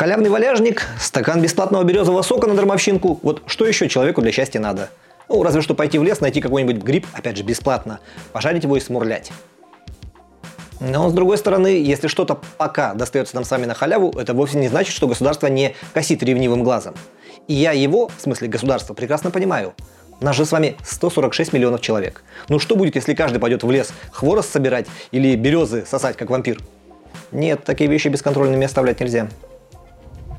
Халявный валяжник, стакан бесплатного березового сока на дармовщинку. Вот что еще человеку для счастья надо? Ну, разве что пойти в лес, найти какой-нибудь гриб, опять же, бесплатно, пожарить его и смурлять. Но, с другой стороны, если что-то пока достается нам с на халяву, это вовсе не значит, что государство не косит ревнивым глазом. И я его, в смысле государства, прекрасно понимаю. Нас же с вами 146 миллионов человек. Ну что будет, если каждый пойдет в лес хворост собирать или березы сосать, как вампир? Нет, такие вещи бесконтрольными оставлять нельзя.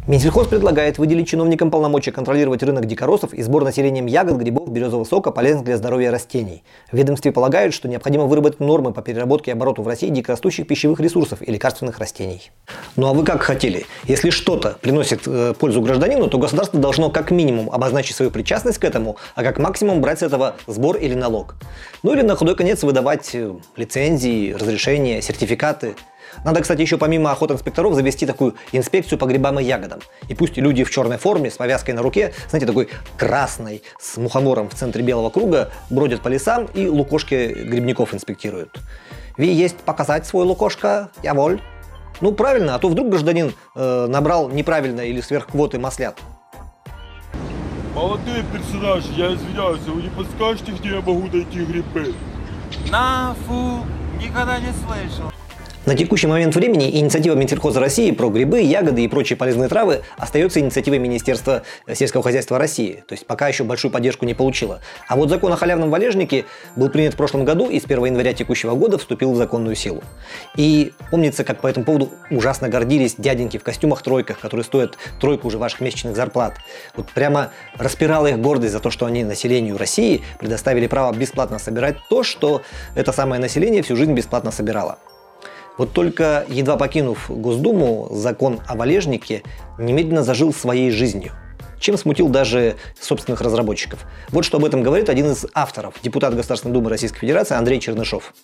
Минсельхоз предлагает выделить чиновникам полномочия контролировать рынок дикоросов и сбор населением ягод, грибов, березового сока полезных для здоровья растений. В ведомстве полагают, что необходимо выработать нормы по переработке и обороту в России дикорастущих пищевых ресурсов и лекарственных растений. Ну а вы как хотели? Если что-то приносит э, пользу гражданину, то государство должно как минимум обозначить свою причастность к этому, а как максимум брать с этого сбор или налог. Ну или на худой конец выдавать э, лицензии, разрешения, сертификаты – надо, кстати, еще помимо охот инспекторов завести такую инспекцию по грибам и ягодам. И пусть люди в черной форме с повязкой на руке, знаете, такой красной, с мухомором в центре белого круга, бродят по лесам и лукошки грибников инспектируют. Ви есть показать свой лукошко, я воль. Ну, правильно, а то вдруг гражданин э, набрал неправильно или сверх квоты маслят. Молодой персонаж, я извиняюсь, вы не подскажете, где я могу найти грибы? Нафу, никогда не слышал. На текущий момент времени инициатива Минсельхоза России про грибы, ягоды и прочие полезные травы остается инициативой Министерства сельского хозяйства России, то есть пока еще большую поддержку не получила. А вот закон о халявном валежнике был принят в прошлом году и с 1 января текущего года вступил в законную силу. И помнится, как по этому поводу ужасно гордились дяденьки в костюмах-тройках, которые стоят тройку уже ваших месячных зарплат. Вот прямо распирала их гордость за то, что они населению России предоставили право бесплатно собирать то, что это самое население всю жизнь бесплатно собирало. Вот только едва покинув Госдуму, закон о валежнике немедленно зажил своей жизнью чем смутил даже собственных разработчиков. Вот что об этом говорит один из авторов, депутат Государственной Думы Российской Федерации Андрей Чернышов.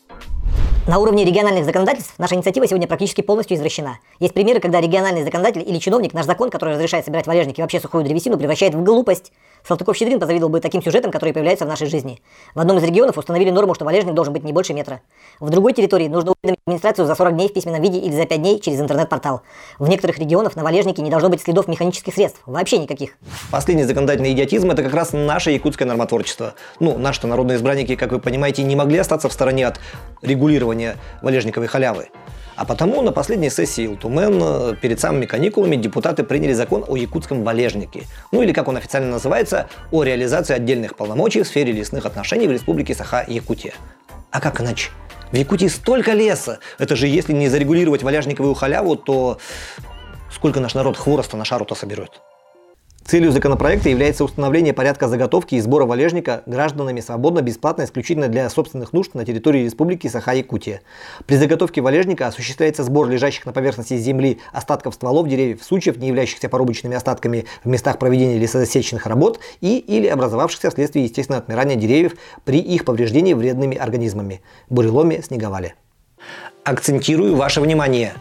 На уровне региональных законодательств наша инициатива сегодня практически полностью извращена. Есть примеры, когда региональный законодатель или чиновник наш закон, который разрешает собирать валежники и вообще сухую древесину, превращает в глупость. Салтыков-Щедрин позавидовал бы таким сюжетам, которые появляются в нашей жизни. В одном из регионов установили норму, что валежник должен быть не больше метра. В другой территории нужно уведомить администрацию за 40 дней в письменном виде или за 5 дней через интернет-портал. В некоторых регионах на валежнике не должно быть следов механических средств. Вообще никаких. Последний законодательный идиотизм – это как раз наше якутское нормотворчество. Ну, наши народные избранники, как вы понимаете, не могли остаться в стороне от регулирования валежниковой халявы. А потому на последней сессии Илтумен э, перед самыми каникулами депутаты приняли закон о якутском валежнике. Ну или как он официально называется, о реализации отдельных полномочий в сфере лесных отношений в Республике Саха-Якутия. А как иначе? В Якутии столько леса! Это же если не зарегулировать валяжниковую халяву, то сколько наш народ хвороста на шару-то соберет? Целью законопроекта является установление порядка заготовки и сбора валежника гражданами свободно, бесплатно, исключительно для собственных нужд на территории Республики Саха-Якутия. При заготовке валежника осуществляется сбор лежащих на поверхности земли остатков стволов деревьев, сучьев, не являющихся порубочными остатками в местах проведения лесозасечных работ и или образовавшихся вследствие естественного отмирания деревьев при их повреждении вредными организмами – буреломе, снеговале. Акцентирую ваше внимание.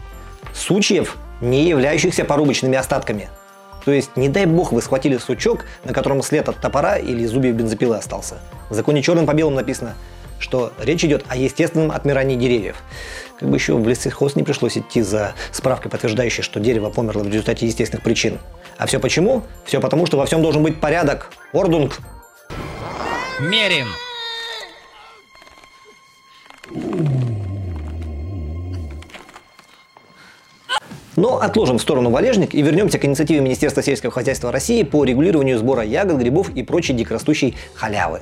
Сучьев, не являющихся порубочными остатками – то есть, не дай бог, вы схватили сучок, на котором след от топора или зубьев бензопилы остался. В законе черным по белому написано, что речь идет о естественном отмирании деревьев. Как бы еще в лесхоз не пришлось идти за справкой, подтверждающей, что дерево померло в результате естественных причин. А все почему? Все потому, что во всем должен быть порядок. Ordnung. Мерим. Но отложим в сторону валежник и вернемся к инициативе Министерства сельского хозяйства России по регулированию сбора ягод, грибов и прочей дикорастущей халявы.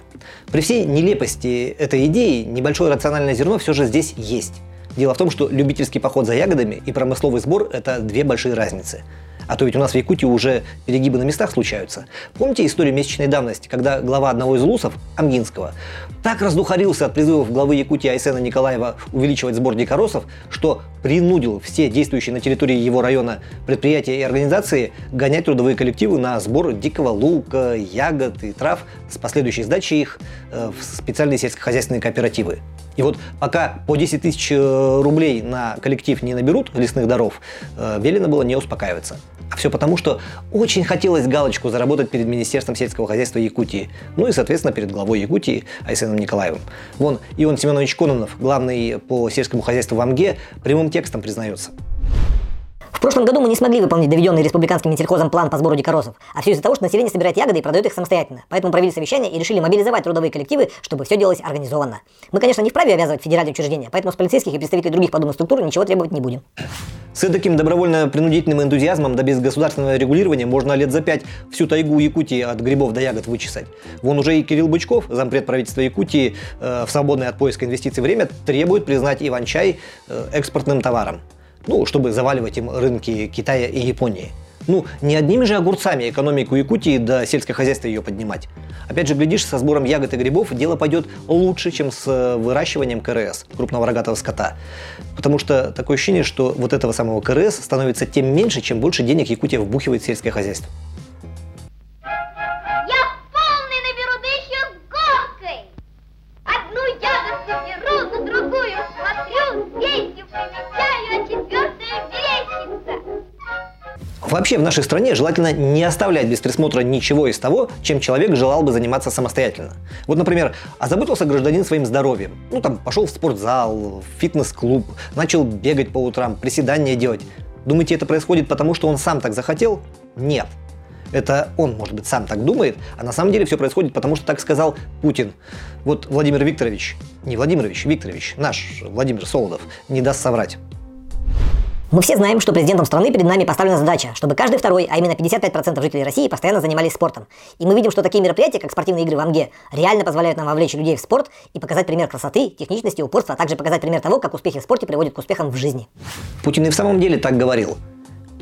При всей нелепости этой идеи небольшое рациональное зерно все же здесь есть. Дело в том, что любительский поход за ягодами и промысловый сбор – это две большие разницы. А то ведь у нас в Якутии уже перегибы на местах случаются. Помните историю месячной давности, когда глава одного из лусов, Амгинского, так раздухарился от призывов главы Якутии Айсена Николаева увеличивать сбор дикоросов, что принудил все действующие на территории его района предприятия и организации гонять трудовые коллективы на сбор дикого лука, ягод и трав с последующей сдачей их э, в специальные сельскохозяйственные кооперативы. И вот пока по 10 тысяч э, рублей на коллектив не наберут лесных даров, э, велено было не успокаиваться. А все потому, что очень хотелось галочку заработать перед Министерством сельского хозяйства Якутии, ну и, соответственно, перед главой Якутии Айсеном Николаевым. Вон Ион Семенович Кононов, главный по сельскому хозяйству в Амге, прямым текстом признается. В прошлом году мы не смогли выполнить доведенный республиканским Минсельхозом план по сбору дикоросов, а все из-за того, что население собирает ягоды и продает их самостоятельно. Поэтому провели совещание и решили мобилизовать трудовые коллективы, чтобы все делалось организованно. Мы, конечно, не вправе обязывать федеральные учреждения, поэтому с полицейских и представителей других подобных структур ничего требовать не будем. С таким добровольно-принудительным энтузиазмом да без государственного регулирования можно лет за пять всю тайгу Якутии от грибов до ягод вычесать. Вон уже и Кирилл Бычков, зампред правительства Якутии, э, в свободное от поиска инвестиций время требует признать иван-чай э, экспортным товаром. Ну, чтобы заваливать им рынки Китая и Японии. Ну, не одними же огурцами экономику Якутии до сельское хозяйство ее поднимать. Опять же, глядишь, со сбором ягод и грибов дело пойдет лучше, чем с э, выращиванием КРС, крупного рогатого скота. Потому что такое ощущение, что вот этого самого КРС становится тем меньше, чем больше денег Якутия вбухивает в сельское хозяйство. Вообще в нашей стране желательно не оставлять без присмотра ничего из того, чем человек желал бы заниматься самостоятельно. Вот, например, озаботился гражданин своим здоровьем. Ну, там, пошел в спортзал, в фитнес-клуб, начал бегать по утрам, приседания делать. Думаете, это происходит потому, что он сам так захотел? Нет. Это он, может быть, сам так думает, а на самом деле все происходит потому, что так сказал Путин. Вот Владимир Викторович, не Владимирович, Викторович, наш Владимир Солодов, не даст соврать. Мы все знаем, что президентом страны перед нами поставлена задача, чтобы каждый второй, а именно 55% жителей России постоянно занимались спортом. И мы видим, что такие мероприятия, как спортивные игры в Амге, реально позволяют нам вовлечь людей в спорт и показать пример красоты, техничности, упорства, а также показать пример того, как успехи в спорте приводят к успехам в жизни. Путин и в самом деле так говорил.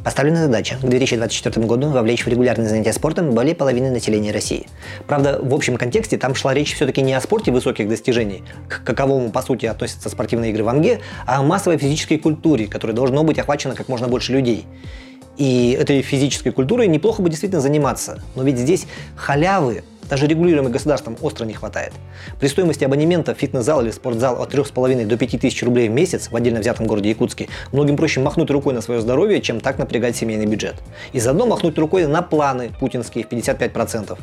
Поставлена задача к 2024 году вовлечь в регулярные занятия спортом более половины населения России. Правда, в общем контексте там шла речь все-таки не о спорте высоких достижений, к каковому по сути относятся спортивные игры в Анге, а о массовой физической культуре, которой должно быть охвачено как можно больше людей. И этой физической культурой неплохо бы действительно заниматься. Но ведь здесь халявы, даже регулируемой государством, остро не хватает. При стоимости абонемента в фитнес-зал или спортзал от 3,5 до 5 тысяч рублей в месяц в отдельно взятом городе Якутске многим проще махнуть рукой на свое здоровье, чем так напрягать семейный бюджет. И заодно махнуть рукой на планы путинские в 55%.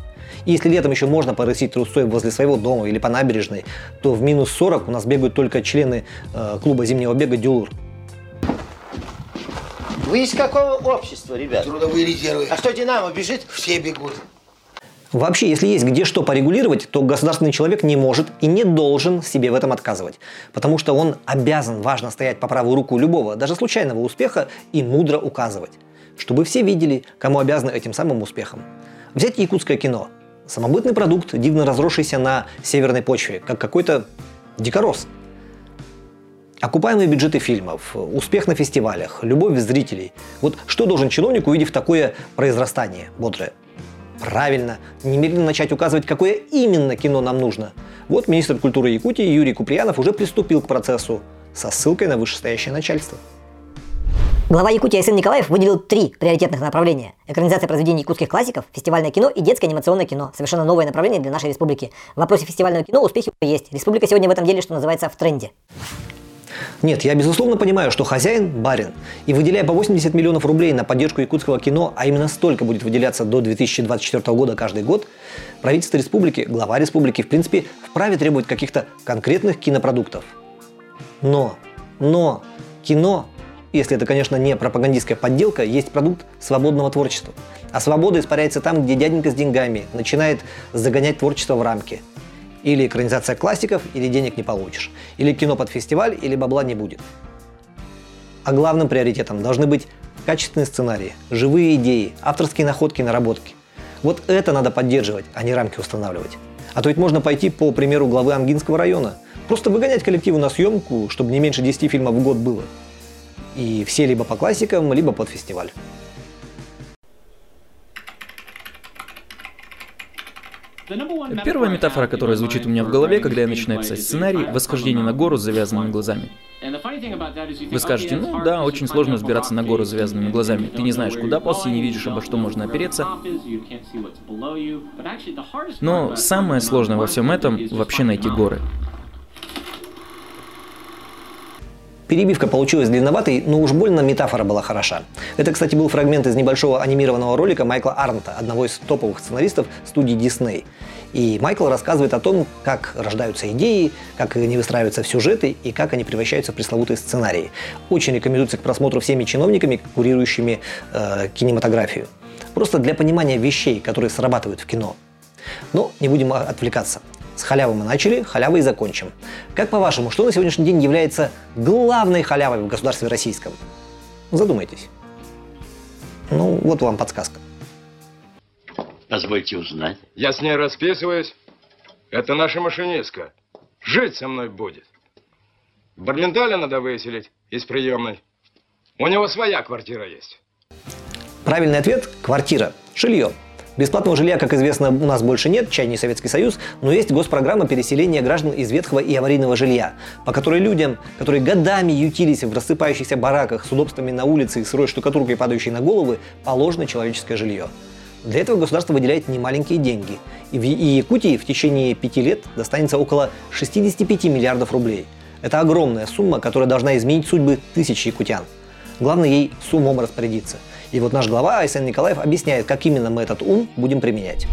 И если летом еще можно порысить трусой возле своего дома или по набережной, то в минус 40 у нас бегают только члены э, клуба зимнего бега «Дюлур». Вы из какого общества, ребят? Трудовые резервы. А что Динамо бежит? Все бегут. Вообще, если есть где что порегулировать, то государственный человек не может и не должен себе в этом отказывать. Потому что он обязан важно стоять по правую руку любого, даже случайного успеха и мудро указывать. Чтобы все видели, кому обязаны этим самым успехом. Взять якутское кино. Самобытный продукт, дивно разросшийся на северной почве, как какой-то дикорос. Окупаемые бюджеты фильмов, успех на фестивалях, любовь зрителей. Вот что должен чиновник, увидев такое произрастание бодрое? Правильно, немедленно начать указывать, какое именно кино нам нужно. Вот министр культуры Якутии Юрий Куприянов уже приступил к процессу со ссылкой на вышестоящее начальство. Глава Якутии Айсен Николаев выделил три приоритетных направления. Экранизация произведений якутских классиков, фестивальное кино и детское анимационное кино. Совершенно новое направление для нашей республики. В вопросе фестивального кино успехи есть. Республика сегодня в этом деле, что называется, в тренде. Нет, я безусловно понимаю, что хозяин – барин. И выделяя по 80 миллионов рублей на поддержку якутского кино, а именно столько будет выделяться до 2024 года каждый год, правительство республики, глава республики, в принципе, вправе требовать каких-то конкретных кинопродуктов. Но, но, кино, если это, конечно, не пропагандистская подделка, есть продукт свободного творчества. А свобода испаряется там, где дяденька с деньгами начинает загонять творчество в рамки – или экранизация классиков, или денег не получишь. Или кино под фестиваль, или бабла не будет. А главным приоритетом должны быть качественные сценарии, живые идеи, авторские находки, наработки. Вот это надо поддерживать, а не рамки устанавливать. А то ведь можно пойти по примеру главы Амгинского района. Просто выгонять коллективы на съемку, чтобы не меньше 10 фильмов в год было. И все либо по классикам, либо под фестиваль. Первая метафора, которая звучит у меня в голове, когда я начинаю писать сценарий, восхождение на гору с завязанными глазами. Вы скажете, ну да, очень сложно взбираться на гору с завязанными глазами. Ты не знаешь, куда ползти, не видишь, обо что можно опереться. Но самое сложное во всем этом — вообще найти горы. Перебивка получилась длинноватой, но уж больно метафора была хороша. Это, кстати, был фрагмент из небольшого анимированного ролика Майкла Арнта, одного из топовых сценаристов студии Disney. И Майкл рассказывает о том, как рождаются идеи, как они выстраиваются в сюжеты и как они превращаются в пресловутые сценарии. Очень рекомендуется к просмотру всеми чиновниками, курирующими э, кинематографию. Просто для понимания вещей, которые срабатывают в кино. Но не будем отвлекаться. С халявы мы начали, халявой и закончим. Как по-вашему, что на сегодняшний день является главной халявой в государстве российском? Задумайтесь. Ну, вот вам подсказка. Позвольте узнать. Я с ней расписываюсь. Это наша машинистка. Жить со мной будет. Барленталя надо выселить из приемной. У него своя квартира есть. Правильный ответ – квартира, жилье. Бесплатного жилья, как известно, у нас больше нет, чай не Советский Союз, но есть госпрограмма переселения граждан из ветхого и аварийного жилья, по которой людям, которые годами ютились в рассыпающихся бараках с удобствами на улице и сырой штукатуркой, падающей на головы, положено человеческое жилье. Для этого государство выделяет немаленькие деньги. И в Якутии в течение пяти лет достанется около 65 миллиардов рублей. Это огромная сумма, которая должна изменить судьбы тысяч якутян. Главное ей с умом распорядиться. И вот наш глава Айсен Николаев объясняет, как именно мы этот ум будем применять.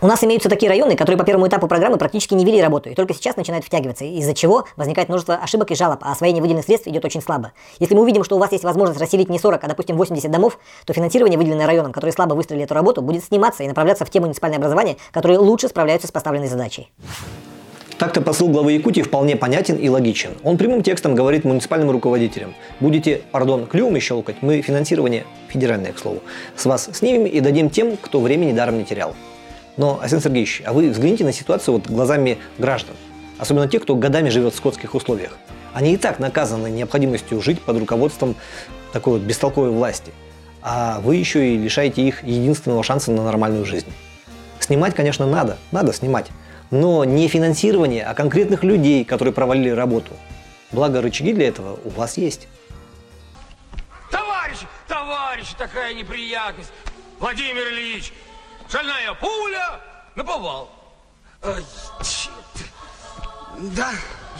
У нас имеются такие районы, которые по первому этапу программы практически не вели работу и только сейчас начинают втягиваться, из-за чего возникает множество ошибок и жалоб, а освоение выделенных средств идет очень слабо. Если мы увидим, что у вас есть возможность расселить не 40, а допустим 80 домов, то финансирование, выделенное районом, которые слабо выстроили эту работу, будет сниматься и направляться в те муниципальные образования, которые лучше справляются с поставленной задачей. Так-то посыл главы Якутии вполне понятен и логичен. Он прямым текстом говорит муниципальным руководителям. Будете, пардон, клювами щелкать, мы финансирование, федеральное, к слову, с вас снимем и дадим тем, кто времени даром не терял. Но, Асен Сергеевич, а вы взгляните на ситуацию вот глазами граждан. Особенно тех, кто годами живет в скотских условиях. Они и так наказаны необходимостью жить под руководством такой вот бестолковой власти. А вы еще и лишаете их единственного шанса на нормальную жизнь. Снимать, конечно, надо, надо снимать. Но не финансирование, а конкретных людей, которые провалили работу. Благо, рычаги для этого у вас есть. Товарищ, товарищ, такая неприятность. Владимир Ильич, Шальная пуля наповал. Ой, черт. Да,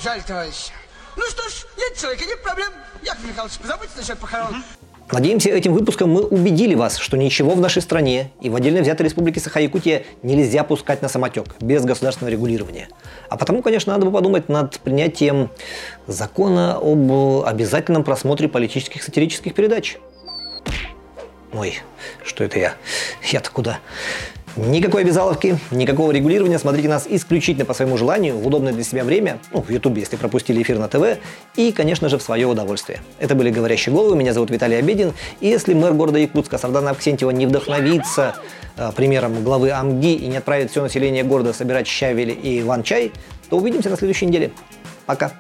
жаль, товарищ. Ну что ж, нет человека, нет проблем. Яков Михайлович, позаботьтесь насчет похорон. Надеемся, этим выпуском мы убедили вас, что ничего в нашей стране и в отдельно взятой республике Саха-Якутия нельзя пускать на самотек без государственного регулирования. А потому, конечно, надо бы подумать над принятием закона об обязательном просмотре политических сатирических передач. Ой, что это я? Я-то куда? Никакой обязаловки, никакого регулирования. Смотрите нас исключительно по своему желанию, в удобное для себя время, ну, в Ютубе, если пропустили эфир на ТВ, и, конечно же, в свое удовольствие. Это были «Говорящие головы», меня зовут Виталий Обедин, и если мэр города Якутска Сардана Авксентьева не вдохновится э, примером главы АМГИ и не отправит все население города собирать щавели и ван-чай, то увидимся на следующей неделе. Пока!